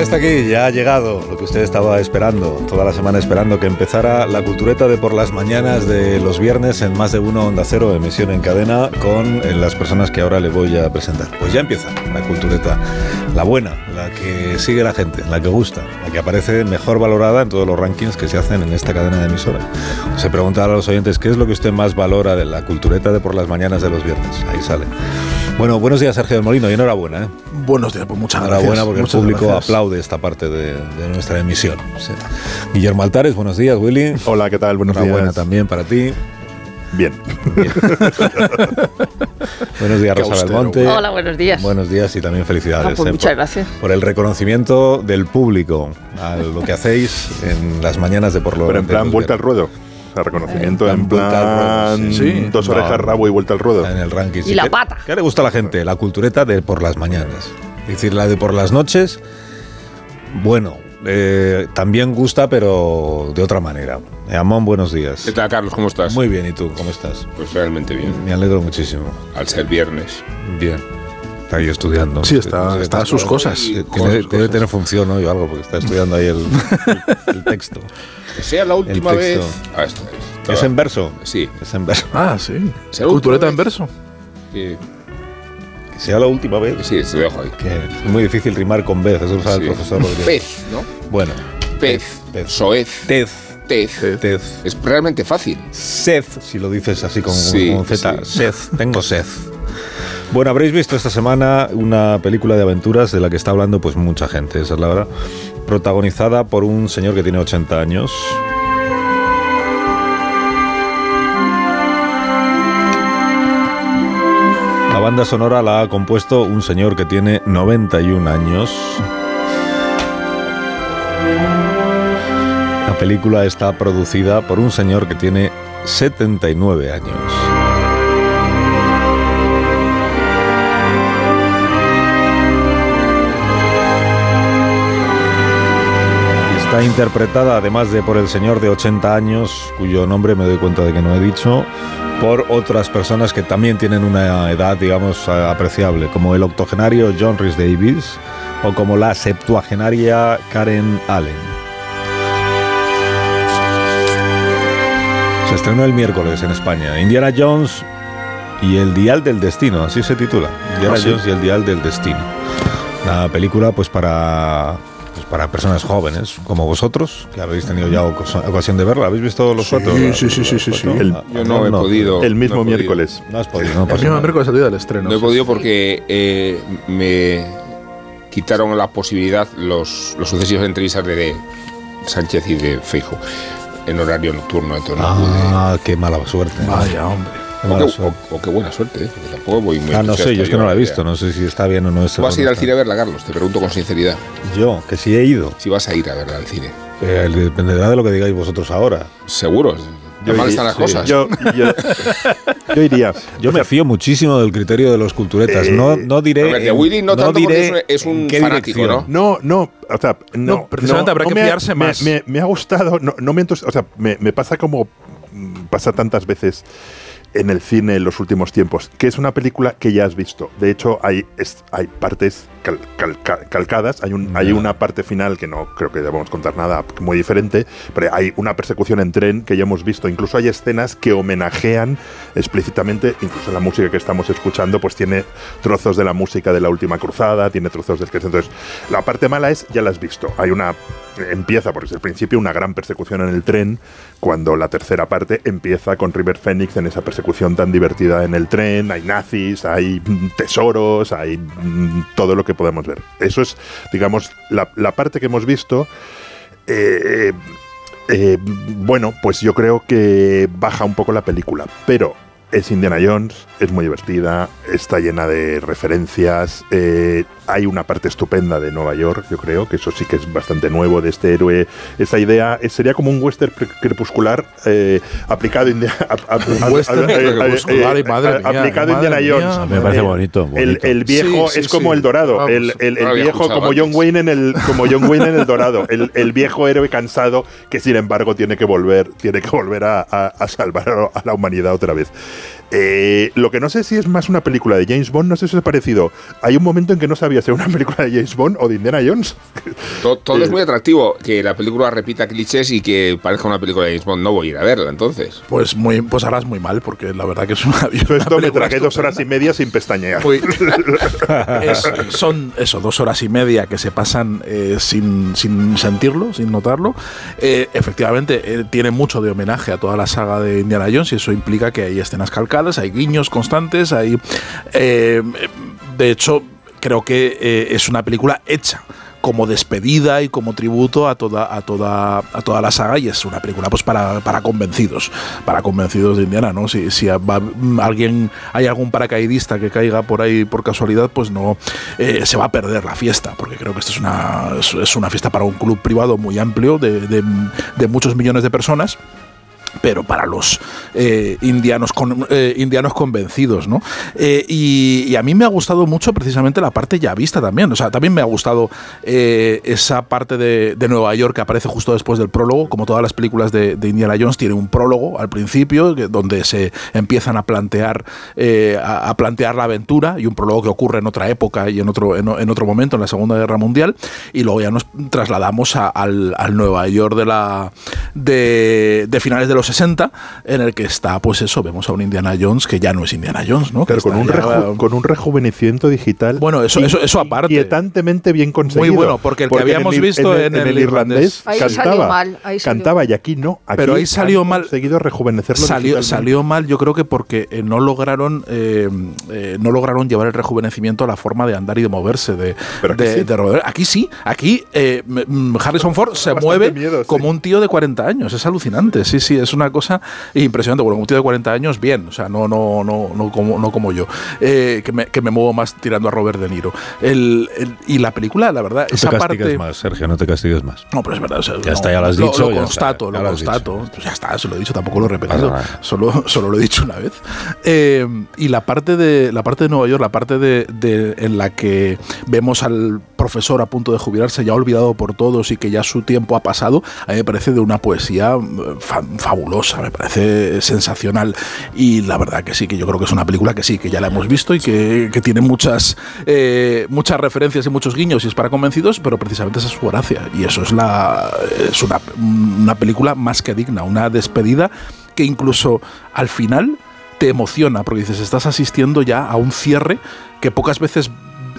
ya está aquí, ya ha llegado lo que usted estaba esperando, toda la semana esperando que empezara la cultureta de por las mañanas de los viernes en más de uno Onda Cero, emisión en cadena, con eh, las personas que ahora le voy a presentar. Pues ya empieza la cultureta, la buena, la que sigue la gente, la que gusta, la que aparece mejor valorada en todos los rankings que se hacen en esta cadena de emisoras. Se pregunta a los oyentes, ¿qué es lo que usted más valora de la cultureta de por las mañanas de los viernes? Ahí sale. Bueno, buenos días Sergio del Molino y enhorabuena. ¿eh? Buenos días, pues muchas gracias. Enhorabuena porque Muchas el público gracias. aplaude esta parte de, de nuestra emisión. Sí. Guillermo Altares, buenos días, Willy. Hola, ¿qué tal? Buenos Enhorabuena días. también para ti. Bien. Buenos días, Qué Rosa austero. Belmonte. Hola, buenos días. Buenos días y también felicidades. Ah, pues eh, muchas por, gracias. por el reconocimiento del público a lo que hacéis en las mañanas de por lo Pero en plan vuelta al ruedo. O sea, reconocimiento Eh, en ruedo, plan sí. Dos No. orejas, rabo y vuelta al ruedo. En el ranking. Y la ¿Qué- pata. ¿Qué le gusta a la gente? La cultureta de por las mañanas. Es decir, la de por las noches, bueno, eh, también gusta, pero de otra manera. Amón, buenos días. ¿Qué tal, Carlos? ¿Cómo estás? Muy bien, ¿y tú? ¿Cómo estás? Pues realmente bien. Me alegro muchísimo. Al ser viernes. Bien. Está ahí estudiando. Sí, está- está a sus cosas. Tiene- debe cosas. tener función hoy o algo, porque está estudiando ahí el, el- el texto. Que sea la última vez. Ah, esto es. ¿Es en verso? Sí. Es en verso. Ah, sí. ¿Será Cultureta en verso. Sí, Que sea la última vez. sí, te dejo ahí. Que es muy difícil rimar con vez, eso lo sabe Sí. el profesor. Pez, ¿no? Bueno, Pez. Pez. Soez. tez. Tez. Tez. Es realmente fácil. Sed, si lo dices así con, Sí, con Z. sí. Sed, tengo sed. Bueno, habréis visto esta semana una película de aventuras de la que está hablando pues mucha gente, esa es la verdad. Protagonizada por un señor que tiene 80 años. La banda sonora la ha compuesto un señor que tiene 91 años. La película está producida por un señor que tiene 79 años. Está interpretada, además de por el señor de 80 años, cuyo nombre me doy cuenta de que no he dicho, por otras personas que también tienen una edad, digamos, apreciable, como el octogenario John Rhys Davis o como la septuagenaria Karen Allen. Se estrenó el miércoles en España. Indiana Jones y el Dial del Destino, así se titula. Indiana Ah, sí. Jones y el Dial del Destino. Una película pues para pues, para personas jóvenes como vosotros, que habéis tenido ya ocasión de verla. ¿Habéis visto los Sí, cuatro? sí, sí, sí, sí, sí. El- Yo no, he podido. El mismo no he podido. miércoles. No has podido, no El mismo nada. miércoles el día del estreno. No he podido porque eh, me quitaron la posibilidad los, los sucesivos entrevistas de, de Sánchez y de Feijo en horario nocturno. Entonces no pude. Ah, qué mala suerte. Vaya, hombre. Qué O qué, suerte. o- o qué buena suerte, ¿eh? porque tampoco voy muy Ah, no sé, yo es que no la he visto, idea. no sé si está bien o no es. ¿Tú vas a ir al cine a verla, Carlos? Te pregunto con sinceridad. Yo, que sí he ido. Si vas a ir a verla al cine. Eh, dependerá de lo que digáis vosotros ahora. Seguro. Qué mal están las sí, cosas. Yo, yo, yo iría. Yo me fío muchísimo del criterio de los culturetas. Eh, no, no diré. a ver, de en- Willy no tanto porque diré es un- es un fanático, dirección. No, no, o sea, no. No, precisamente habrá que me fiarse me- más. Me, me ha gustado, no, no me o sea, me, me pasa como pasa tantas veces en el cine en los últimos tiempos, que es una película que ya has visto. De hecho, hay, es- hay partes cal- cal- cal- calcadas, hay, un, hay una parte final que no creo que debamos contar nada muy diferente, pero hay una persecución en tren que ya hemos visto. Incluso hay escenas que homenajean explícitamente, incluso la música que estamos escuchando, pues tiene trozos de la música de la última cruzada, tiene trozos del que entonces la parte mala es ya la has visto. Hay una empieza porque es el principio una gran persecución en el tren cuando la tercera parte empieza con River Phoenix en esa persecución tan divertida en el tren, hay nazis, hay tesoros, hay mm, todo lo que podemos ver. Eso es, digamos, la, parte que hemos visto. eh, eh, bueno, pues yo creo que baja un poco la película, pero es Indiana Jones, es muy divertida, está llena de referencias, eh, hay una parte estupenda de Nueva York, yo creo, que eso sí que es bastante nuevo de este héroe. Esa idea eh, sería como un western crepuscular eh, aplicado a India- a- a- a- Un western a- a- a- crepuscular, y a- madre a- mía, aplicado a madre Indiana. Jones. Me parece El- bonito, El, viejo Sí, sí, es como sí. el dorado, Vamos, el, el- viejo como John. Wayne en el como John Wayne en el dorado, el, el viejo héroe cansado que sin embargo tiene que volver, tiene que volver a, a- a salvar a la humanidad otra vez. Eh, lo que no sé si es más una película de James Bond, no sé si es parecido. Hay un momento en que no sabía si era una película de James Bond o de Indiana Jones. todo, todo Eh, es muy atractivo, que la película repita clichés y que parezca una película de James Bond. No voy a ir a verla entonces. Pues, muy, pues harás muy mal, porque la verdad que es una. Yo una esto me tragué dos horas y media sin pestañear. Es- son eso, dos horas y media que se pasan eh, sin, sin sentirlo, sin notarlo. Eh, efectivamente, eh, tiene mucho de homenaje a toda la saga de Indiana Jones y eso implica que hay escenas calcadas, hay guiños constantes, hay... eh, de hecho, creo que eh, es una película hecha como despedida y como tributo a toda a toda a toda la saga y es una película pues para, para convencidos para convencidos de Indiana no si, si va- mm, alguien hay algún paracaidista que caiga por ahí por casualidad pues no eh, se va a perder la fiesta porque creo que esto es una es, una fiesta para un club privado muy amplio de- de muchos millones de personas pero para los eh, indianos con, eh, indianos convencidos, ¿no? Eh, y, a mí me ha gustado mucho precisamente la parte ya vista también. O sea, también me ha gustado eh, esa parte de, Nueva York que aparece justo después del prólogo. Como todas las películas de, Indiana Jones, tiene un prólogo al principio donde se empiezan a plantear, a, plantear la aventura y un prólogo que ocurre en otra época y en otro, en, otro momento, en la Segunda Guerra Mundial. Y luego ya nos trasladamos al, al Nueva York de la de, de finales de los 60, en el que está, pues eso, vemos a un Indiana Jones que ya no es Indiana Jones, ¿no? Claro, con, un ya- con un rejuvenecimiento digital. Bueno, eso- eso- eso aparte. Inquietantemente bien conseguido. Muy bueno, porque el que habíamos en el, visto en el, en el irlandés, Ahí cantaba. salió mal, ahí salió cantaba y aquí no. Aquí Pero ahí salió mal. conseguido rejuvenecerlo Salió, salió mal, yo creo que porque eh, no lograron eh, eh, no lograron llevar el rejuvenecimiento a la forma de andar y de moverse de, Pero aquí de- sí. de Robert. Aquí sí, aquí eh, m- m- Harrison Ford se Bastante mueve miedo, sí. como un tío de 40 años, es alucinante, sí, sí, es una cosa impresionante. Bueno, un tío de 40 años, bien, o sea, no, no, no, no como, no como yo, eh, que, me, que me muevo más tirando a Robert De Niro. El, el- y la película, la verdad, No te esa castigues parte. más, Sergio, no te castigues más. No, pero es verdad. o sea, Ya no, está, ya lo has dicho, Lo, constato, está, lo constato. Pues ya está, se lo he dicho, tampoco lo he repetido. Solo, solo lo he dicho una vez. Eh, y la parte de la parte de Nueva York, la parte de, de- en la que vemos al profesor a punto de jubilarse, ya olvidado por todos y que ya su tiempo ha pasado, a mí me parece de una poesía eh, fa- me parece sensacional. Y la verdad que sí, que yo creo que es una película que sí, que ya la hemos visto y que, que tiene muchas, eh, muchas referencias y muchos guiños y es para convencidos, pero precisamente esa es su gracia. Y eso es, la, es una, una película más que digna, una despedida que incluso al final te emociona, porque dices, estás asistiendo ya a un cierre que pocas veces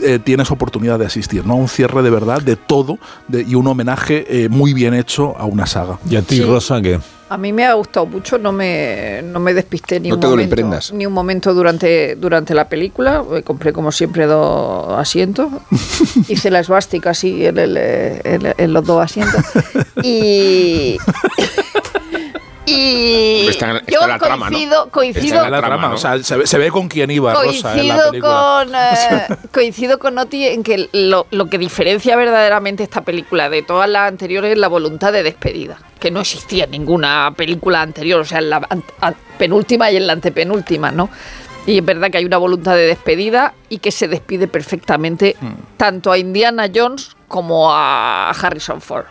eh, tienes oportunidad de asistir, ¿no? A un cierre de verdad de todo de- y un homenaje eh, muy bien hecho a una saga. ¿Y a ti, Sí. Rosa, qué? A mí me ha gustado mucho, no me, no me despisté ni No un momento. Ni un momento durante, durante la película. Eh, Compré como siempre dos asientos. Hice la esvástica así en, el, eh, en, en los dos asientos. Y. Y Está- está yo la trama, ¿no? coincido, coincido, Está la trama, trama, ¿no? o sea, se ve, se ve con quién iba Rosa en la coincido película. con eh, coincido con Oti en que lo, lo que diferencia verdaderamente esta película de todas las anteriores es la voluntad de despedida que no existía en ninguna película anterior o sea en la penúltima y en la antepenúltima no y es verdad que hay una voluntad de despedida y que se despide perfectamente Hmm. tanto a Indiana Jones como a Harrison Ford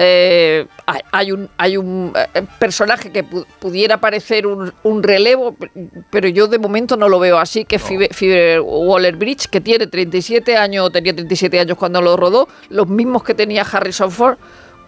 eh, hay, un, hay un eh, personaje que pu- pudiera parecer un, un relevo, pe- pero yo de momento no lo veo así, que es Phoebe, Phoebe Waller-Bridge, que tiene 37 años, tenía 37 años cuando lo rodó, los mismos que tenía Harrison Ford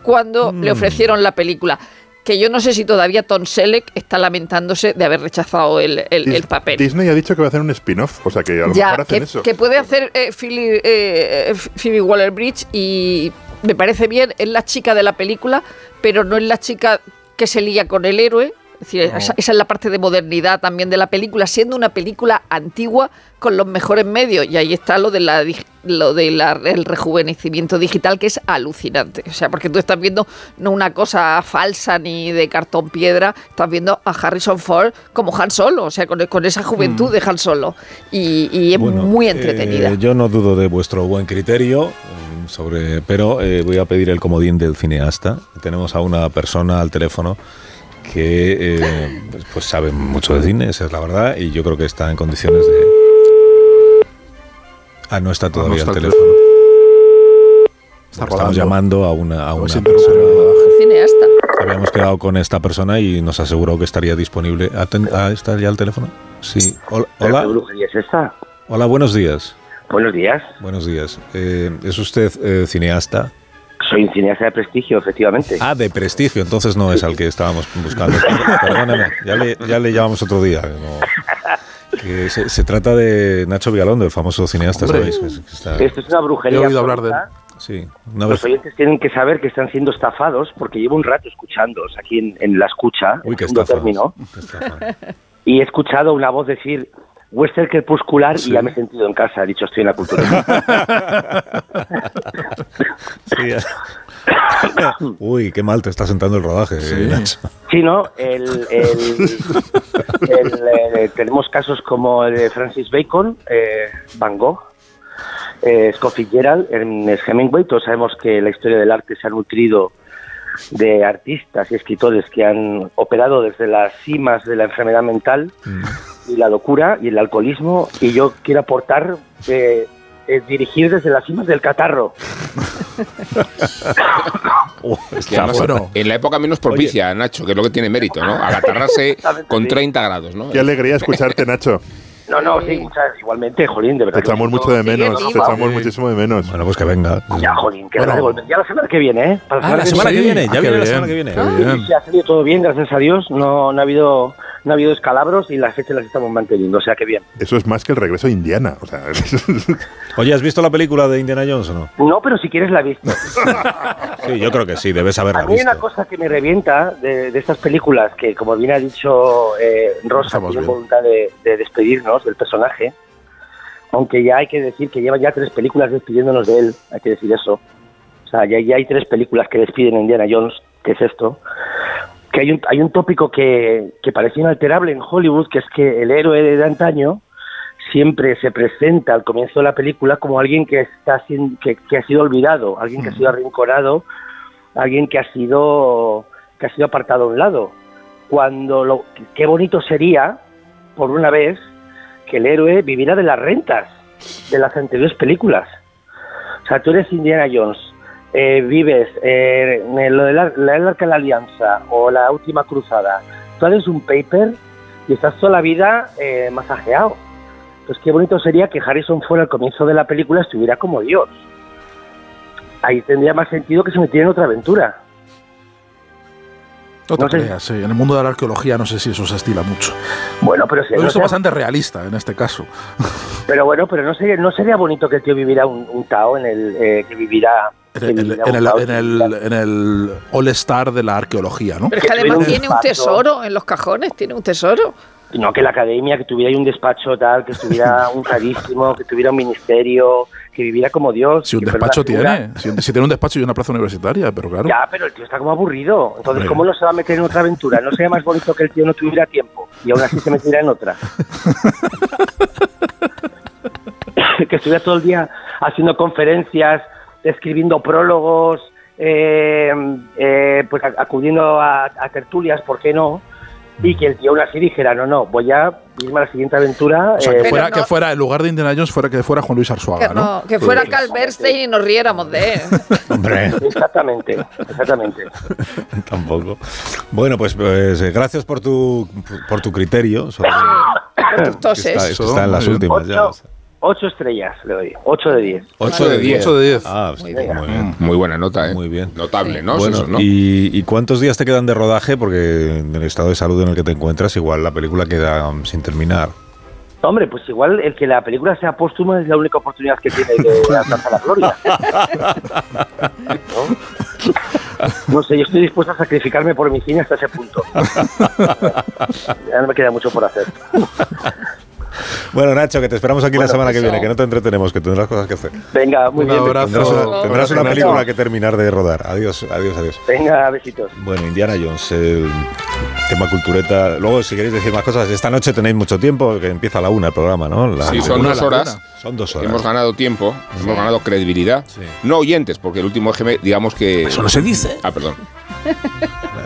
cuando le ofrecieron la película. Que yo no sé si todavía Tom Selleck está lamentándose de haber rechazado el, el- el Dis- papel. Disney ha dicho que va a hacer un spin-off, o sea que a lo Ya, mejor hacen que, eso. que puede hacer eh, Philly- eh, Phoebe Waller-Bridge y me parece bien, es la chica de la película, pero no es la chica que se lía con el héroe. Es decir, esa, esa es la parte de modernidad también de la película, siendo una película antigua con los mejores medios. Y ahí está lo de la dig- lo del rejuvenecimiento digital, que es alucinante. O sea, porque tú estás viendo no una cosa falsa ni de cartón piedra, estás viendo a Harrison Ford como Han Solo, o sea, con, con esa juventud de Han Solo. Y, y es Bueno, muy entretenida. eh, yo no dudo de vuestro buen criterio, mm, sobre, pero eh, voy a pedir el comodín del cineasta. Tenemos a una persona al teléfono que eh, pues, pues sabe mucho de cine, esa es la verdad, y yo creo que está en condiciones de... Ah, no está todavía está el el teléfono. Está Estamos rodando. llamando a una, a una persona. cineasta. Habíamos quedado con esta persona y nos aseguró que estaría disponible. Ah, ¿Está ya el teléfono? Sí. Hola. ¿Pero Hola, ¿Qué brujería es esta? Hola, buenos días. Buenos días. Buenos días. Eh, ¿Es usted eh, cineasta? Soy un cineasta de prestigio, efectivamente. Ah, de prestigio, entonces no es al que estábamos buscando. Perdóneme, ya le, ya le llamamos otro día. no. Que se, se trata de Nacho Vigalondo, el famoso cineasta, Hombre. ¿sabéis? Que- que está- Esto es una brujería. He oído hablar de él. sí, una Los oyentes tienen que saber que están siendo estafados porque llevo un rato escuchándoos aquí en, en la escucha, Uy, en qué segundo estafa. término, qué estafa. y he escuchado una voz decir western crepuscular Sí. y ya me he sentido en casa. He dicho, estoy en la cultura. Sí. Uy, qué mal te está sentando el rodaje, Sí. Sí, ¿no? El, el- el, eh, tenemos casos como el de Francis Bacon, eh, Van Gogh, eh, Scott Fitzgerald, Ernest Hemingway. Todos sabemos que la historia del arte se ha nutrido de artistas y escritores que han operado desde las cimas de la enfermedad mental y la locura y el alcoholismo. Y yo quiero aportar, eh, eh, dirigir desde las cimas del catarro. Uh, Que está además, bueno. En la época menos propicia, Nacho, que es lo que tiene mérito, ¿no? Agatarrarse con 30 grados, ¿no? Qué alegría escucharte, Nacho. No, no, sí, muchas, igualmente, Jolín, de Te verdad. que echamos mucho de menos, te echamos muchísimo de menos. Bueno, pues que venga. Ya, Jolín, que Bueno. volver. Ya la semana que viene, ¿eh? Para Ah, la semana Sí. que viene, Ah, ya qué viene la semana que viene. Ah, ha salido todo bien, gracias a Dios. No, no ha habido no ha habido escalabros y las fechas las estamos manteniendo, o sea que bien. Eso es más que el regreso de Indiana. O sea, Oye, ¿has visto la película de Indiana Jones o no? No, pero si quieres la he visto. Sí, yo creo que sí, debes haberla A mí hay visto. una cosa que me revienta de, de estas películas, que como bien ha dicho eh, Rosa, Estamos tiene bien. voluntad de, de despedirnos del personaje, aunque ya hay que decir que lleva ya tres películas despidiéndonos de él, hay que decir eso. O sea, ya, ya hay tres películas que despiden a Indiana Jones, que es esto. Que hay un, hay un tópico que, que parece inalterable en Hollywood, que es que el héroe de antaño siempre se presenta al comienzo de la película como alguien que está sin- que, que ha sido olvidado, alguien que ha sido arrinconado, alguien que ha sido que ha sido apartado a un lado. Cuando lo qué bonito sería por una vez que el héroe viviera de las rentas de las anteriores películas. O sea, tú eres Indiana Jones, eh, vives eh, en lo de la, la del Arca de la Alianza o la Última Cruzada, tú haces un paper y estás toda la vida eh, masajeado. Pues qué bonito sería que Harrison fuera al comienzo de la película estuviera como Dios. Ahí tendría más sentido que se metiera en otra aventura. No te No sé. creas, sí. En el mundo de la arqueología no sé si eso se estila mucho. Bueno, pero si Lo he no visto sea- bastante realista en este caso. pero bueno, pero no sería, no sería bonito que el tío viviera un, un Tao en el eh, que viviera En el, en el- Tao, en que el- viviera- en el All Star de la arqueología, ¿no? Pero es que además tiene un tesoro en los cajones, tiene un tesoro. no que la academia, que tuviera ahí un despacho tal, que estuviera un carísimo, que tuviera un ministerio, que viviera como Dios. Si un despacho tiene, si, si tiene un despacho y una plaza universitaria, pero claro. Ya, pero el tío está como aburrido. Entonces, Hombre. ¿cómo no se va a meter en otra aventura? ¿No sería más bonito que el tío no tuviera tiempo y aún así se metiera en otra? que estuviera todo el día haciendo conferencias, escribiendo prólogos, eh, eh, pues acudiendo a, a tertulias, ¿por qué no? Y que el tío aún así dijera, no, no, voy a irme a la siguiente aventura. O sea, eh, que Pero fuera, no- que fuera, en lugar de Indiana Jones, fuera que fuera Juan Luis Arzuaga, Que, ¿no? no, que fuera Sí. Carl Bernstein y nos riéramos de él. Hombre, Exactamente, exactamente. tampoco. Bueno, pues, pues, eh, gracias por tu, por tu criterio. Sobre, Con tus toses. está, está en las últimas ya. Ocho, ocho estrellas le doy, ocho de diez. 8 de 10. 8 de 10. Ah, sí, Muy muy bien. bien. Muy buena nota, ¿eh? Muy bien. Notable, ¿no? Bueno, Eso, ¿no? ¿y, y cuántos días te quedan de rodaje? Porque en el estado de salud en el que te encuentras, igual la película queda um, sin terminar. Hombre, pues igual el que la película sea póstuma es la única oportunidad que tiene de alcanzar la gloria. ¿No? No sé, yo estoy dispuesto a sacrificarme por mi cine hasta ese punto. Ya no me queda mucho por hacer. Bueno, Nacho, que te esperamos aquí la semana que pues, viene, que no te entretenemos, que tendrás cosas que hacer. Venga, muy Un bien. abrazo. Tendrás una, Abrazo. tendrás una Abrazo. película que terminar de rodar. Adiós, adiós, adiós. Venga, besitos. Bueno, Indiana Jones, el tema cultureta. Luego, si queréis decir más cosas, esta noche tenéis mucho tiempo, que empieza a la una el programa, ¿no? La- Sí, son dos horas. son dos horas. Hemos ganado tiempo, hemos ganado credibilidad. Sí. No oyentes, porque el último EGM, digamos que. Eso no se dice. Ah, perdón.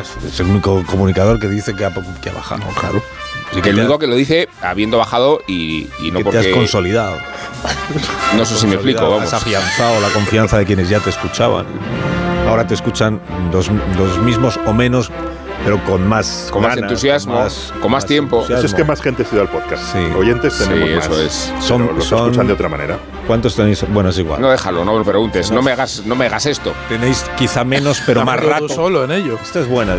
Es- Es el único comunicador que dice que ha, que ha bajado. claro. Así que el único que lo dice habiendo bajado y, y no que te has porque. consolidado. No sé si me explico, vamos. Has afianzado la confianza de quienes ya te escuchaban. ahora te escuchan los, los mismos o menos pero con más con más entusiasmo, con más, tiempo. Entusiasmo. Eso es que más gente se da al podcast. Sí. Oyentes tenemos sí, más. eso es. Son, los son, escuchan de otra manera. ¿Cuántos tenéis? Bueno, es igual. No déjalo, no me lo preguntes. No me hagas, no me hagas esto. Tenéis quizá menos, pero más rato. solo en ello. Esta es buena.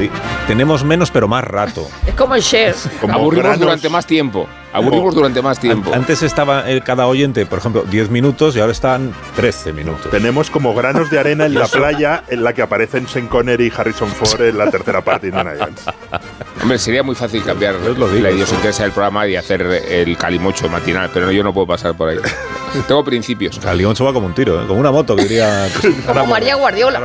Tenemos menos, pero más rato. Es como el share. Como Aburrimos granos- durante más tiempo. Aburrimos durante más tiempo. An- Antes estaba eh, cada oyente, por ejemplo, 10 minutos y ahora están 13 minutos. Tenemos como granos de arena en la playa en la que aparecen Sean Connery y Harrison Ford en la tercera parte de Indiana Jones. Hombre, sería muy fácil cambiar lo digo, la idiosincrasia del programa y hacer el calimocho matinal, pero yo no puedo pasar por ahí. Tengo principios. O sea, el León se va como un tiro, ¿eh? como una moto, que diría. Como María Guardiola.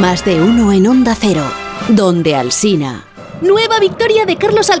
Más de uno en Onda Cero, donde Alsina. Nueva victoria de Carlos Al...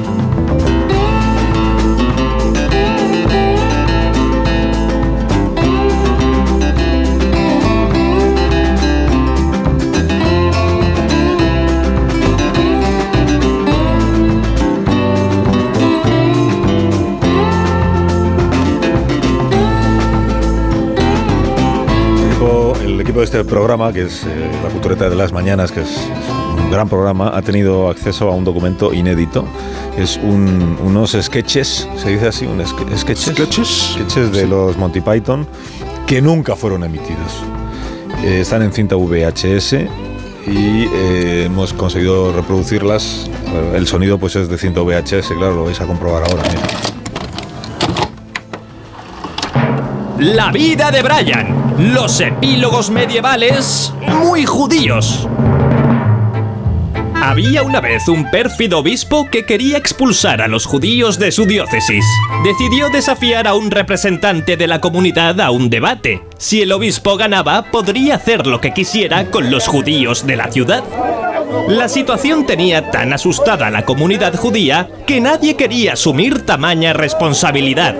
Equipo, de este programa, que es eh, La Cultureta de las Mañanas, que es, es un gran programa, ha tenido acceso a un documento inédito. Es un- unos sketches, ¿se dice así? Un ske- sketches, Sketches. Sketches de los Monty Python que nunca fueron emitidos. Eh, están en cinta VHS y eh, hemos conseguido reproducirlas. El sonido pues es de cinta VHS, claro, lo vais a comprobar ahora. mira. La vida de Brian. Los epílogos medievales muy judíos. Había una vez un pérfido obispo que quería expulsar a los judíos de su diócesis. Decidió desafiar a un representante de la comunidad a un debate. Si el obispo ganaba, podría hacer lo que quisiera con los judíos de la ciudad. La situación tenía tan asustada a la comunidad judía que nadie quería asumir tamaña responsabilidad.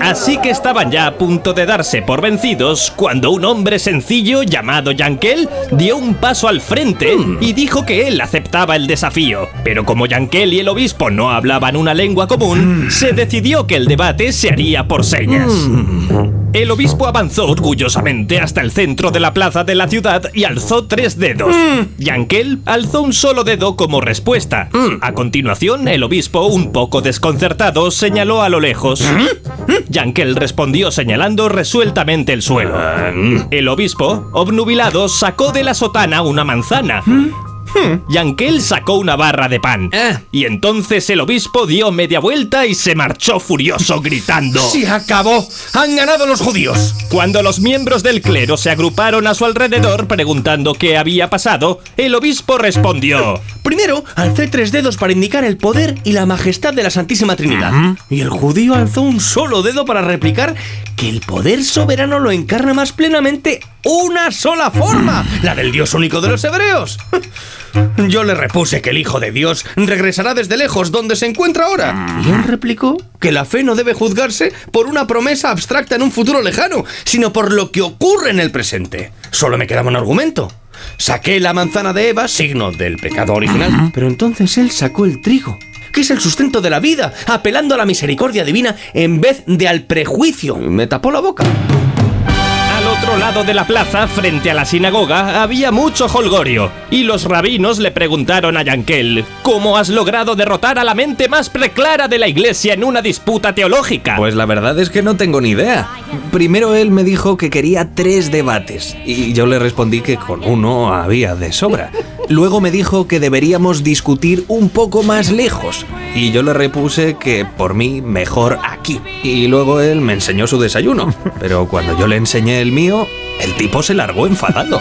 Así que estaban ya a punto de darse por vencidos cuando un hombre sencillo llamado Yankel dio un paso al frente y dijo que él aceptaba el desafío. Pero como Yankel y el obispo no hablaban una lengua común, se decidió que el debate se haría por señas. El obispo avanzó orgullosamente hasta el centro de la plaza de la ciudad y alzó tres dedos. Yankel alzó un solo dedo como respuesta. A continuación, el obispo, un poco desconcertado, señaló a lo lejos. Yankel respondió señalando resueltamente el suelo. El obispo, obnubilado, sacó de la sotana una manzana. Yankel sacó una barra de pan. Y entonces el obispo dio media vuelta y se marchó furioso gritando. ¡Se acabó! ¡Han ganado los judíos! Cuando los miembros del clero se agruparon a su alrededor preguntando qué había pasado, el obispo respondió. Primero, alcé tres dedos para indicar el poder y la majestad de la Santísima Trinidad. Y el judío alzó un solo dedo para replicar que el poder soberano lo encarna más plenamente una sola forma, la del Dios único de los hebreos. Yo le repuse que el Hijo de Dios regresará desde lejos donde se encuentra ahora. Y él replicó que la fe no debe juzgarse por una promesa abstracta en un futuro lejano, sino por lo que ocurre en el presente. Solo me quedaba un argumento. Saqué la manzana de Eva, signo del pecado original, pero entonces él sacó el trigo, que es el sustento de la vida, apelando a la misericordia divina en vez de al prejuicio. Me tapó la boca. Al otro lado de la plaza, frente a la sinagoga, había mucho holgorio, y los rabinos le preguntaron a Yankel, ¿cómo has logrado derrotar a la mente más preclara de la iglesia en una disputa teológica? Pues la verdad es que no tengo ni idea. Primero él me dijo que quería tres debates y yo le respondí que con uno había de sobra. Luego me dijo que deberíamos discutir un poco más lejos y yo le repuse que por mí mejor aquí. Y luego él me enseñó su desayuno, pero cuando yo le enseñé el mío, el tipo se largó enfadado.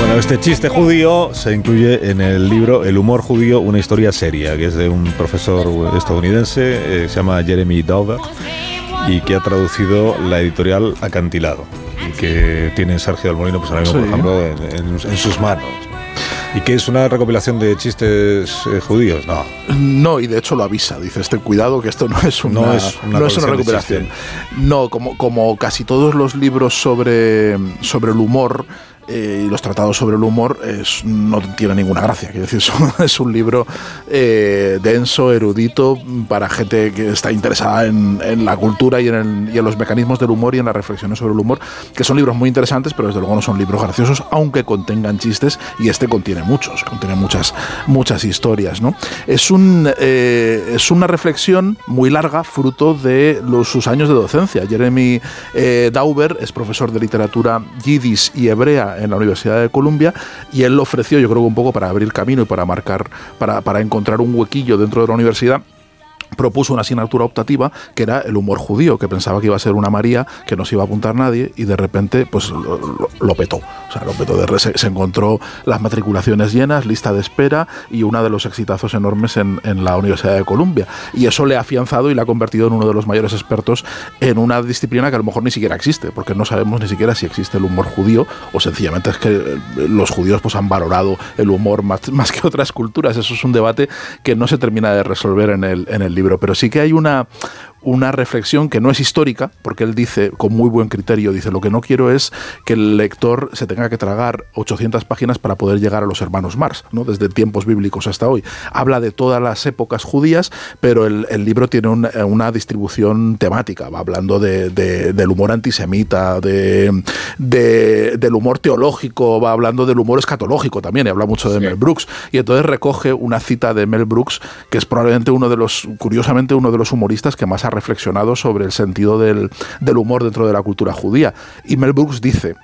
Bueno, este chiste judío se incluye en el libro El humor judío, una historia seria, que es de un profesor estadounidense, eh, se llama Jeremy Dover, y que ha traducido la editorial Acantilado, y que tiene Sergio del Molino, pues ahora mismo, Sí. por ejemplo, en, en- en sus manos. ¿Y que es una recopilación de chistes eh, judíos? No. No, y de hecho lo avisa. Dice, este cuidado que esto no es una, No es una no es una colección de recuperación. No, como, como casi todos los libros sobre, sobre el humor eh, y los tratados sobre el humor no tiene ninguna gracia. Quiero decir, es un libro eh, denso, erudito, para gente que está interesada en, la cultura y en, los mecanismos del humor y en las reflexiones sobre el humor, que son libros muy interesantes, pero desde luego no son libros graciosos, aunque contengan chistes, y este contiene muchos, contiene muchas, muchas historias. ¿no? Es, un, eh, es una reflexión muy larga, fruto de los, sus años de docencia. Jeremy Dauber es profesor de literatura yiddish y hebrea en la Universidad de Columbia y él lo ofreció, yo creo que un poco para abrir camino y para marcar, para, para encontrar un huequillo dentro de la universidad propuso una asignatura optativa que era el humor judío, que pensaba que iba a ser una María, que no se iba a apuntar nadie, y de repente pues lo, lo- lo petó. O sea, lo petó. De se, se encontró las matriculaciones llenas, lista de espera y uno de los exitazos enormes en, en la Universidad de Columbia. Y eso le ha afianzado y le ha convertido en uno de los mayores expertos en una disciplina que a lo mejor ni siquiera existe, porque no sabemos ni siquiera si existe el humor judío o sencillamente es que eh, los judíos pues han valorado el humor más, más que otras culturas. Eso es un debate que no se termina de resolver en el, en el pero sí que hay una, una reflexión que no es histórica, porque él dice con muy buen criterio, dice, lo que no quiero es que el lector se tenga que tragar 800 páginas para poder llegar a los hermanos Marx, ¿no? desde tiempos bíblicos hasta hoy. Habla de todas las épocas judías, pero el, el libro tiene una, una distribución temática, va hablando de- de- del humor antisemita, de, de- del humor teológico, va hablando del humor escatológico también, y habla mucho de Mel Brooks, y entonces recoge una cita de Mel Brooks, que es probablemente uno de los, curiosamente, uno de los humoristas que más ha reflexionado sobre el sentido del, del humor dentro de la cultura judía. Y Mel Brooks dice,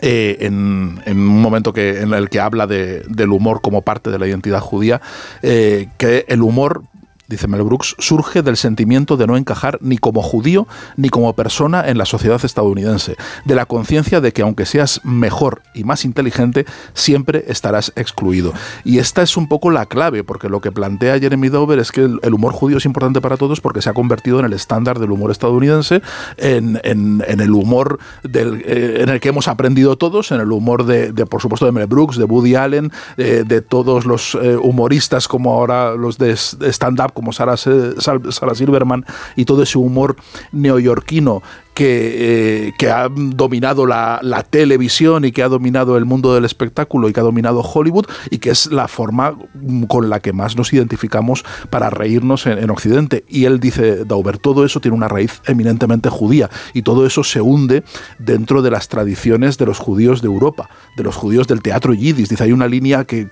eh, en, un momento que, en el que habla de- del humor como parte de la identidad judía, eh, que el humor dice Mel Brooks, surge del sentimiento de no encajar ni como judío ni como persona en la sociedad estadounidense, de la conciencia de que aunque seas mejor y más inteligente, siempre estarás excluido. Y esta es un poco la clave, porque lo que plantea Jeremy Dover es que el, humor judío es importante para todos porque se ha convertido en el estándar del humor estadounidense, en, en- el humor del, eh, en el que hemos aprendido todos, en el humor de, por supuesto, de Mel Brooks, de Woody Allen, eh, de todos los eh, humoristas como ahora los de stand-up, como Sarah, Sarah Silverman, y todo ese humor neoyorquino que, eh, que ha dominado la, televisión y que ha dominado el mundo del espectáculo y que ha dominado Hollywood y que es la forma con la que más nos identificamos para reírnos en, en Occidente. Y él dice, Dauber, todo eso tiene una raíz eminentemente judía y todo eso se hunde dentro de las tradiciones de los judíos de Europa, de los judíos del teatro yiddish. Dice, hay una línea que,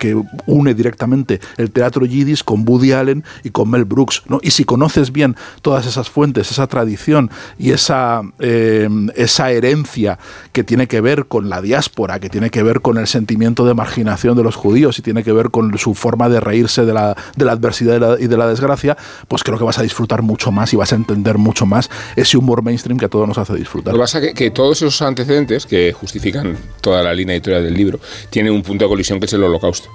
une directamente el teatro yiddish con Woody Allen y con Mel Brooks. ¿no? Y si conoces bien todas esas fuentes, esa tradición y esa, eh, esa herencia que tiene que ver con la diáspora, que tiene que ver con el sentimiento de marginación de los judíos y tiene que ver con su forma de reírse de la, adversidad y de la, desgracia, pues creo que vas a disfrutar mucho más y vas a entender mucho más ese humor mainstream que a todos nos hace disfrutar. Lo que pasa es que todos esos antecedentes que justifican toda la línea editorial del libro tienen un punto de colisión que es el holocausto,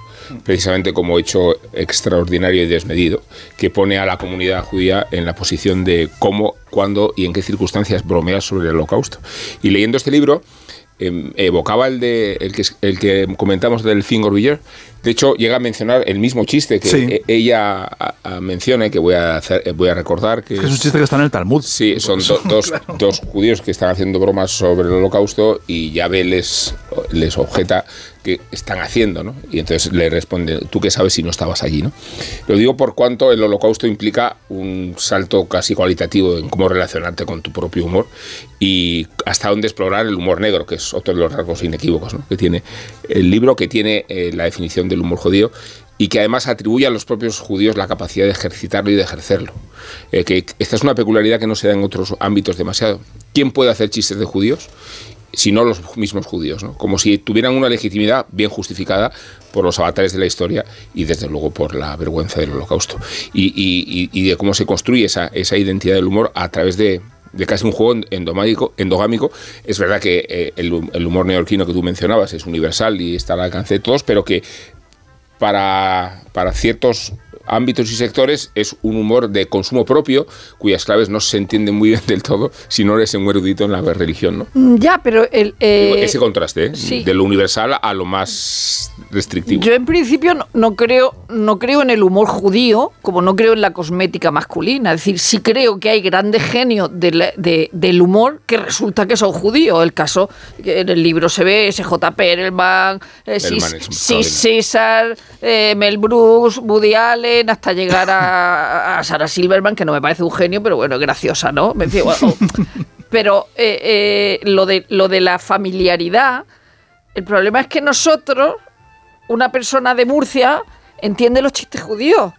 precisamente como hecho extraordinario y desmedido, que pone a la comunidad judía en la posición de cómo, cuándo y en qué circunstancias bromear sobre el holocausto. Y leyendo este libro, em, evocaba el de el que, el que comentamos del Finger Beer. De hecho, llega a mencionar el mismo chiste que Sí. e- ella a- a menciona y que voy a, hacer, voy a recordar. Que Es un chiste que está en el Talmud. Sí, son do- dos, dos judíos que están haciendo bromas sobre el holocausto y Yahvé les, les objeta que están haciendo, ¿no? Y entonces le responde, tú qué sabes si no estabas allí, ¿no? Lo digo por cuanto el holocausto implica un salto casi cualitativo en cómo relacionarte con tu propio humor y hasta dónde explorar el humor negro, que es otro de los rasgos inequívocos ¿no? que tiene el libro, que tiene eh, la definición del humor judío y que además atribuye a los propios judíos la capacidad de ejercitarlo y de ejercerlo. Eh, que esta es una peculiaridad que no se da en otros ámbitos demasiado. ¿Quién puede hacer chistes de judíos? Si no los mismos judíos, ¿no? como si tuvieran una legitimidad bien justificada por los avatares de la historia y desde luego por la vergüenza del holocausto. Y, de cómo se construye esa, identidad del humor a través de, casi un juego endogámico. Es verdad que eh, el, humor neoyorquino que tú mencionabas es universal y está al alcance de todos, pero que para ciertos ámbitos y sectores es un humor de consumo propio cuyas claves no se entienden muy bien del todo si no eres un erudito en la religión, ¿no? Mm, Ya, pero el, eh, Ese contraste, ¿eh? sí. de lo universal a lo más restrictivo. Yo en principio no, no creo, no creo en el humor judío, como no creo en la cosmética masculina. Es decir, sí creo que hay grandes genios del, de- del humor que resulta que son judíos. El caso que en el libro se ve SJ Perelman, eh, Sis extraordinario. César, eh, Mel Brooks, Woody Allen, hasta llegar a, a Sarah Silverman, que no me parece un genio, pero bueno, graciosa, ¿no? Pero eh, eh, lo, de, lo de la familiaridad, el problema es que nosotros, una persona de Murcia, entiende los chistes judíos.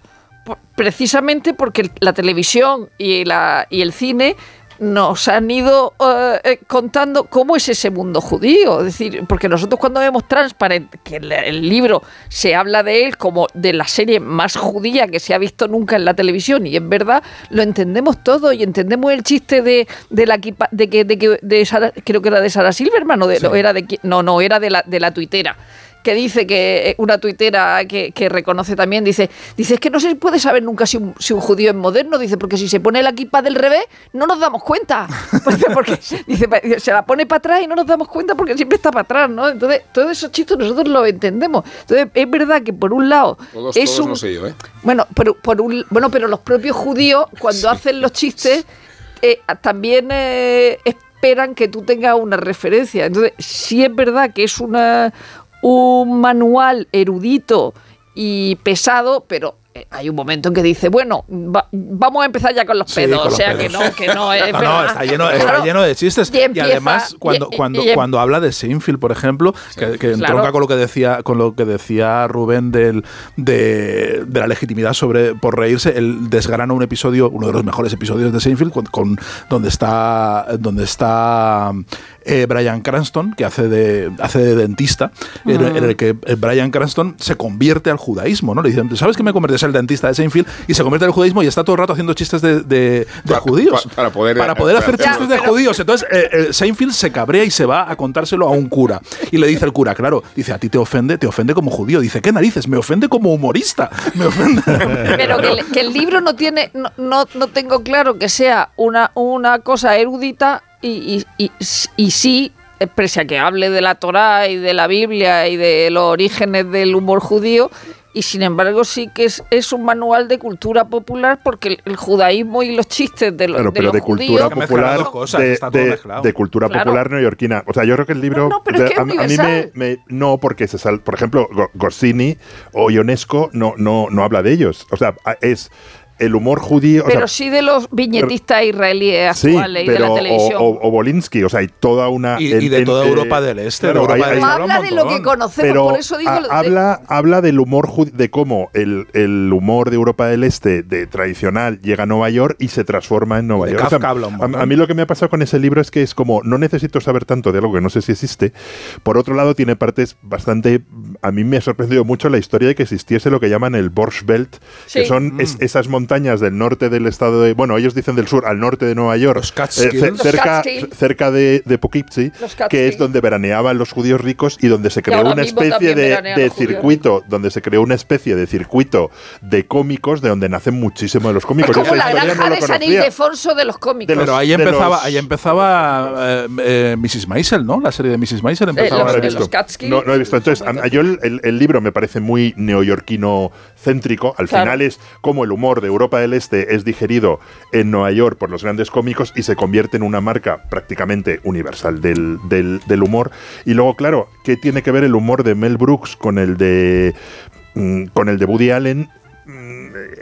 Precisamente porque la televisión y, la, y el cine nos han ido eh, eh, contando cómo es ese mundo judío. Es decir, porque nosotros cuando vemos Transparent, que el, el libro se habla de él como de la serie más judía que se ha visto nunca en la televisión, y es verdad, lo entendemos todo y entendemos el chiste de, de la equipa- de que, de que de Sara- creo que era de Sara Silverman o de, Sí. o era de no, no, era de la, de la tuitera que dice que eh, una tuitera que, que reconoce también, dice, dice, es que no se puede saber nunca si un, si un judío es moderno, dice, porque si se pone la equipa del revés, no nos damos cuenta. Porque, porque, dice, se la pone para atrás y no nos damos cuenta porque siempre está para atrás, ¿no? Entonces, todos esos chistes nosotros los entendemos. Entonces, es verdad que por un lado Todos, es todos un... no sé yo, ¿eh? Bueno, pero, por un, bueno, pero los propios judíos, cuando hacen los chistes, eh, también eh, esperan que tú tengas una referencia. Entonces, sí es verdad que es una, un manual erudito y pesado, pero eh, hay un momento en que dice, bueno, va- vamos a empezar ya con los Sí, pedos. o sea, pedos. que no, que no es No, está lleno, está lleno de chistes. Y además, cuando, y- cuando, y em- cuando habla de Seinfeld, por ejemplo, que, que Claro. entronca con lo que decía, con lo que decía Rubén del, de, de la legitimidad sobre por reírse, él desgrana un episodio, uno de los mejores episodios de Seinfeld, con, con- donde está, donde está eh, Brian Cranston, que hace de, hace de dentista, en, en el que eh, Brian Cranston se convierte al judaísmo, ¿no? Le dicen, ¿sabes que me ser el dentista de Seinfeld? Y se convierte al judaísmo y está todo el rato haciendo chistes de, de- de judíos. pa- para poder- para poder hacer para- chistes de judíos. Entonces, eh, eh, Seinfeld se cabrea y se va a contárselo a un cura. Y le dice el cura, claro, dice, a ti te ofende, te ofende como judío. Dice, ¿qué narices? Me ofende como humorista. Me ofende. Pero que el, que el libro no tiene, no, no, no tengo claro que sea una, una cosa erudita y, y, y, y sí, eh, pese a que hable de la Torá y de la Biblia y de los orígenes del humor judío, y sin embargo sí que es, es un manual de cultura popular porque el, el judaísmo y los chistes de, los Claro, de pero los de cultura judíos... popular, cosas, de, cultura Claro. popular neoyorquina. O sea, yo creo que el libro, No, no, pero es que a, es a mí me, no, porque se sal, por ejemplo, Go- Goscinny o Ionesco no, no, no habla de ellos. O sea, es el humor judío. o Pero sea, sí de los viñetistas israelíes Sí, actuales y de pero la o, televisión. o, o Bolinsky, o sea, hay toda una... Y- y de toda Europa del Este, de Europa del No Este. habla de lo que conocemos, pero por eso digo... ha- lo de- habla, habla del humor, de cómo el, el humor de Europa del Este, de tradicional, llega a Nueva York y se transforma en Nueva De York. O sea, Kafka habla un a, a mí lo que me ha pasado con ese libro es que es como, no necesito saber tanto de algo que no sé si existe. Por otro lado, tiene partes bastante... A mí me ha sorprendido mucho la historia de que existiese lo que llaman el Borscht Belt, Sí. que son es- esas montañas del norte del estado de... Bueno, ellos dicen del sur, al norte de Nueva York. Los eh, Catskills. ce- Los cerca, cerca de, de Poughkeepsie, Los que es donde veraneaban los judíos ricos y donde se creó una especie de, de circuito, donde se creó una especie de circuito de cómicos de donde nacen muchísimos de los cómicos. Es como esa la granja no de San. Ildefonso de los cómicos. De los- Pero ahí empezaba, los- ahí empezaba eh, eh, Mrs. Maisel, ¿no? La serie de Mrs. Maisel empezaba. los- No, no he de visto. los Catskills. No, no he visto. Entonces, a- yo el, el- el libro me parece muy neoyorquino céntrico. Al Claro. final es como el humor de Europa del Este es digerido en Nueva York por los grandes cómicos y se convierte en una marca prácticamente universal del, del- humor. Y luego, claro, ¿qué tiene que ver el humor de Mel Brooks con el de mm, con el de Woody Allen?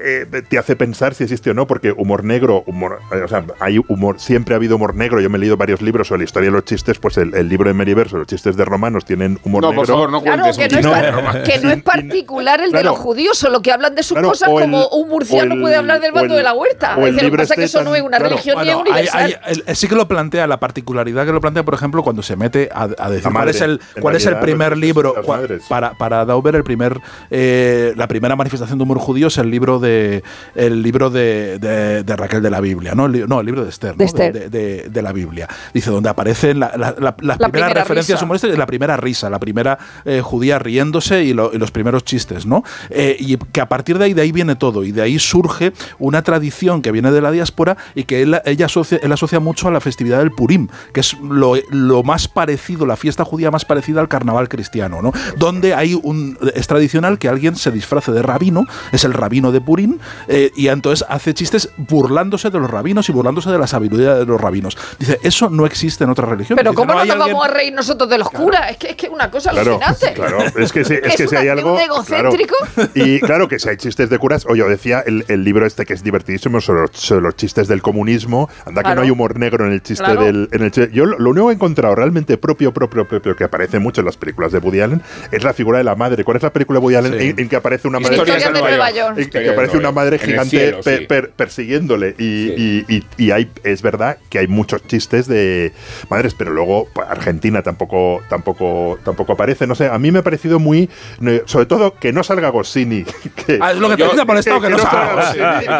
Eh, te hace pensar si existe o no, porque humor negro, humor, eh, o sea, hay humor, siempre ha habido humor negro. Yo me he leído varios libros sobre la historia de los chistes, pues el, el libro de Meriverso, los chistes de romanos tienen humor No, negro. por favor, no Claro, cuentes que un no, es, que no es particular el de Claro. los judíos, solo que hablan de sus Claro, cosas el- como un murciano el- puede hablar del bando el- de la huerta. o el Es decir, lo que libro pasa es que este eso no es una claro. religión ni universal. hay- el- sí que lo plantea, la particularidad que lo plantea, por ejemplo, cuando se mete a, a decir cuál es el, en cuál es el realidad, primer libro cua- para, para Dauber, el primer, eh, la primera manifestación de humor judío es el libro de, de el libro de, de- de Raquel de la Biblia, ¿no? El, no, el libro de Esther, ¿no? De Esther. La Biblia. Dice, donde aparecen la- la- la- las La primeras primera referencias humorísticas, la primera risa, la primera eh, judía riéndose y, lo- y los primeros chistes, ¿no? Eh, y que a partir de ahí, de ahí viene todo, y de ahí surge una tradición que viene de la diáspora y que él, ella asocia, él asocia mucho a la festividad del Purim, que es lo, lo más parecido, la fiesta judía más parecida al carnaval cristiano, ¿no? Donde hay un es tradicional que alguien se disfrace de rabino, es el rabino de Purim, eh, y entonces hace chistes burlándose de los rabinos y burlándose de la sabiduría de los rabinos. Dice, eso no existe en otras religiones. Pero Dice, ¿cómo no, nos alguien- vamos a reír nosotros de los curas? Es que es que una cosa Claro, alucinante. claro, es que, si, es que si hay algo. un egocéntrico. claro. Y claro que si hay chistes de curas, oye, decía el, el libro este que es divertidísimo sobre, los- sobre los chistes del comunismo. Anda que no hay humor negro en el chiste Claro. del. En el, yo lo, lo único que he encontrado realmente propio, propio, propio, que aparece mucho en las películas de Woody Allen es la figura de la madre. ¿Cuál es la película de Woody Allen Sí. en, en que aparece una madre Historias de Nueva York. en que aparece una madre gigante cielo, pe- sí. per- persiguiéndole y, Sí. y- y- y hay es verdad que hay muchos chistes de madres pero luego pues, Argentina tampoco tampoco tampoco aparece no sé a mí me ha parecido muy no, sobre todo que no salga Goscinny que, Ah, es lo que te Yo- ha molestado, que, no salga.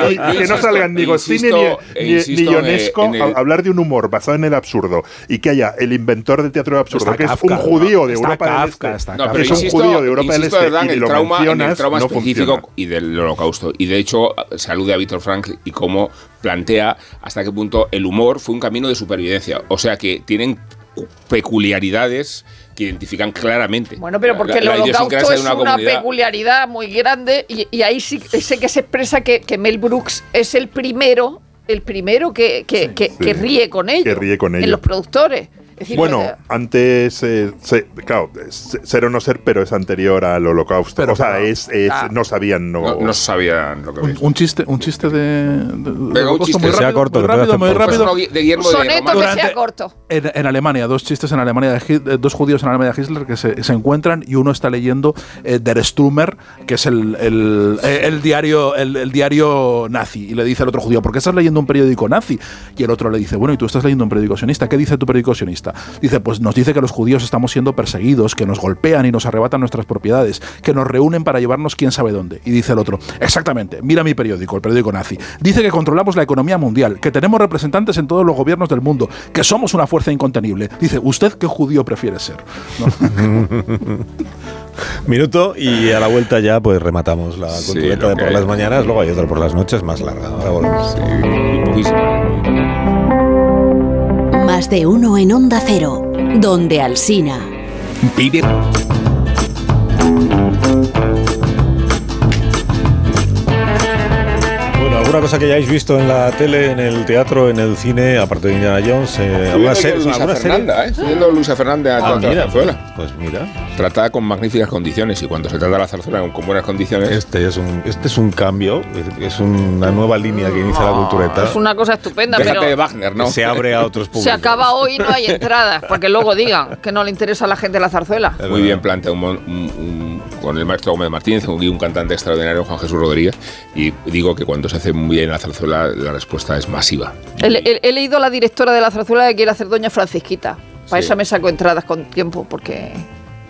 Y- yo que no salgan ni Goscinny ni, insisto- ni, ni en el- Ionesco en el- a hablar de un humor basado en el absurdo y que haya el inventor del teatro absurdo Está que es Kafka, un judío de está Europa del Kafka, Este está No, Kafka. pero es un judío de Europa del Este y lo el trauma, en el mencionas, trauma no específico funciona. y del holocausto. Y de hecho, se alude a Víctor Frank y cómo plantea hasta qué punto el humor fue un camino de supervivencia. O sea que tienen peculiaridades que identifican claramente. Bueno, pero porque la- el holocausto es una, peculiaridad muy grande y, y ahí sí sé que se expresa que, que Mel Brooks es el primero, el primero que, que, que- que ríe con ello. Que ríe con ello. En los productores. Decir, Bueno, antes, eh, se- claro, ser o no ser, pero es anterior al holocausto. Pero o sea, claro. es, es- Ah. no sabían, no, No, no sabían lo que Un, un chiste, un chiste de, de- de un chiste. muy Que sea rápido, corto, muy voy a rápido, muy rápido. De Guillermo un de soneto que sea corto. En, en Alemania, dos chistes en Alemania de dos judíos en Alemania de Hitler que se, se encuentran y uno está leyendo eh, Der Strummer, que es el, el- eh, el diario el, el diario nazi, y le dice al otro judío, ¿por qué estás leyendo un periódico nazi? Y el otro le dice, bueno, y tú estás leyendo un periódico sionista, ¿qué dice tu periódico sionista? Dice, pues nos dice que los judíos estamos siendo perseguidos, que nos golpean y nos arrebatan nuestras propiedades, que nos reúnen para llevarnos quién sabe dónde. Y dice el otro, exactamente, mira mi periódico, el periódico nazi. Dice que controlamos la economía mundial, que tenemos representantes en todos los gobiernos del mundo, que somos una fuerza incontenible. Dice, ¿usted qué judío prefiere ser? ¿No? Minuto y a la vuelta ya pues rematamos la Sí, de por hay. las mañanas, luego hay otra por las noches más larga. Ahora volvemos. Sí. De uno en Onda Cero, donde Alsina. Vive. Alguna cosa que hayáis visto en la tele, en el teatro, en el cine, aparte de Indiana Jones, eh, alguna, serie- Luisa alguna serie? Fernanda, ¿eh? Estoy viendo Luisa Fernanda Ah, a mira, la zarzuela. pues mira, Tratada con magníficas condiciones y cuando se trata de la zarzuela con buenas condiciones, este es un, este es un cambio, es- una nueva línea que inicia la cultureta. Es una cosa estupenda, déjate pero de Wagner, ¿no? que se abre a otros públicos. se acaba hoy y no hay entradas, porque luego digan que no le interesa a la gente la zarzuela. Es Muy verdad. bien planteado un un- un- con el maestro Gómez Martínez un, y un cantante extraordinario, Juan Jesús Rodríguez. Y digo que cuando se hace muy bien la zarzuela, la respuesta es masiva. He, he- he leído a la directora de la zarzuela que quiere hacer Doña Francisquita. Para Sí. esa me saco entradas con tiempo, porque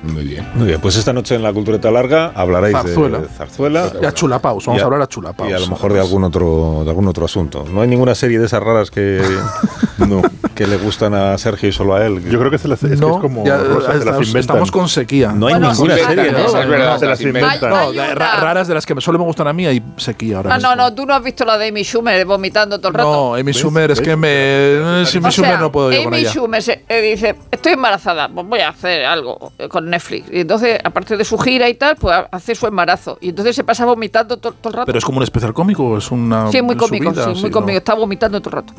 Muy bien. Muy bien, pues esta noche en la cultureta larga hablaréis Zarzuela. de zarzuela. Y a Chulapaus, vamos Y a hablar a Chulapaus. Y a lo mejor de algún otro de algún otro asunto. No hay ninguna serie de esas raras que, No. que le gustan a Sergio y solo a él. Yo creo que se las, es, que No, es como ya, Rosa, se las estamos, inventan. estamos con sequía. no hay Bueno, ninguna serie. ¿no? es verdad, se las inventan. No, de- raras de las que solo me gustan a mí hay sequía ahora No, mismo. no, no, tú no has visto la de Amy Schumer vomitando todo el rato. No, Amy ¿Ves? Schumer, es que me. eh, Si Amy O sea, Schumer no puedo yo con Amy ella. Schumer se- eh, dice, estoy embarazada, pues voy a hacer algo con Netflix. Y entonces, aparte de su gira y tal, pues hace su embarazo. Y entonces se pasa vomitando to- todo el rato. Pero es como un especial cómico, o es una. sí, muy cómico, vida, sí, muy cómico. Está vomitando todo el rato.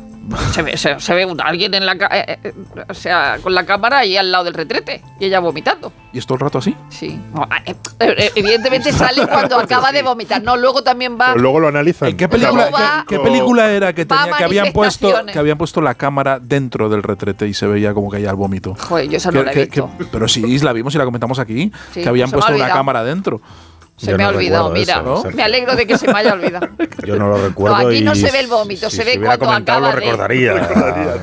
Se ve, se, se ve un- alguien en la ca- eh, eh, o sea, con la cámara ahí al lado del retrete y ella vomitando. ¿Y es todo el rato así? Sí. No, eh, evidentemente sale cuando acaba de vomitar. No, luego también va. Pero luego lo analizan. ¿En qué película, va- qué, qué película era que, tenía, que, habían puesto, que habían puesto la cámara dentro del retrete y se veía como que hay el vómito? Joder, yo esa no Que- la he que- visto. que- pero sí, la vimos y la comentamos aquí, Sí, que habían ha puesto una cámara dentro. Se Yo me no ha olvidado, mira. eso, Sergio. Me alegro de que se me haya olvidado. Yo no lo recuerdo. No, aquí no y se ve el vómito, si se ve hubiera cuando acaba lo de- recordaría.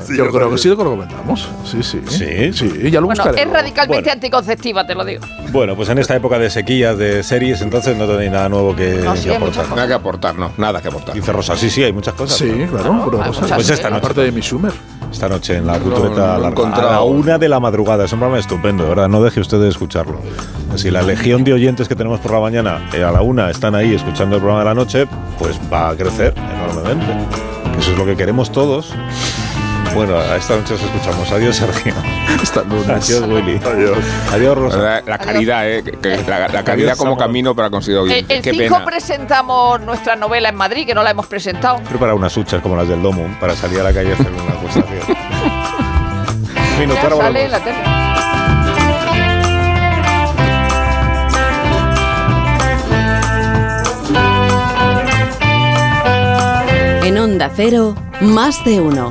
Sí, Yo yo creo que sí lo comentamos. Sí, sí. Sí. Sí, ya lo Bueno, buscaré. es radicalmente Bueno. anticonceptiva, te lo digo. Bueno, pues en esta época de sequías, de series, entonces no tenéis nada nuevo que, No, sí, que aportar. Nada que aportar, no, nada que aportar. Dice Rosa, sí, sí, hay muchas cosas. Sí, ¿no? claro. pero muchas Pues esta noche. Aparte de mi Schumer. Esta noche en la No, cultureta no lo a la una de la madrugada. Es un programa estupendo, ¿verdad? No deje usted de escucharlo. Si la legión de oyentes que tenemos por la mañana eh, a la una están ahí escuchando el programa de la noche, pues va a crecer enormemente. Eso es lo que queremos todos. Bueno, a esta noche os escuchamos. Adiós, Sergio. Hasta lunes. Adiós, Willy. Adiós. Adiós, Rosa. La, la caridad, eh, que- que la, la caridad Adiós, como camino para conseguir El, oyentes. el Qué 5 pena. presentamos nuestra novela en Madrid, que no la hemos presentado. Prepara unas huchas como las del Domo para salir a la calle a hacer una acusación. Minuto, Ya ahora En Onda Cero, más de uno.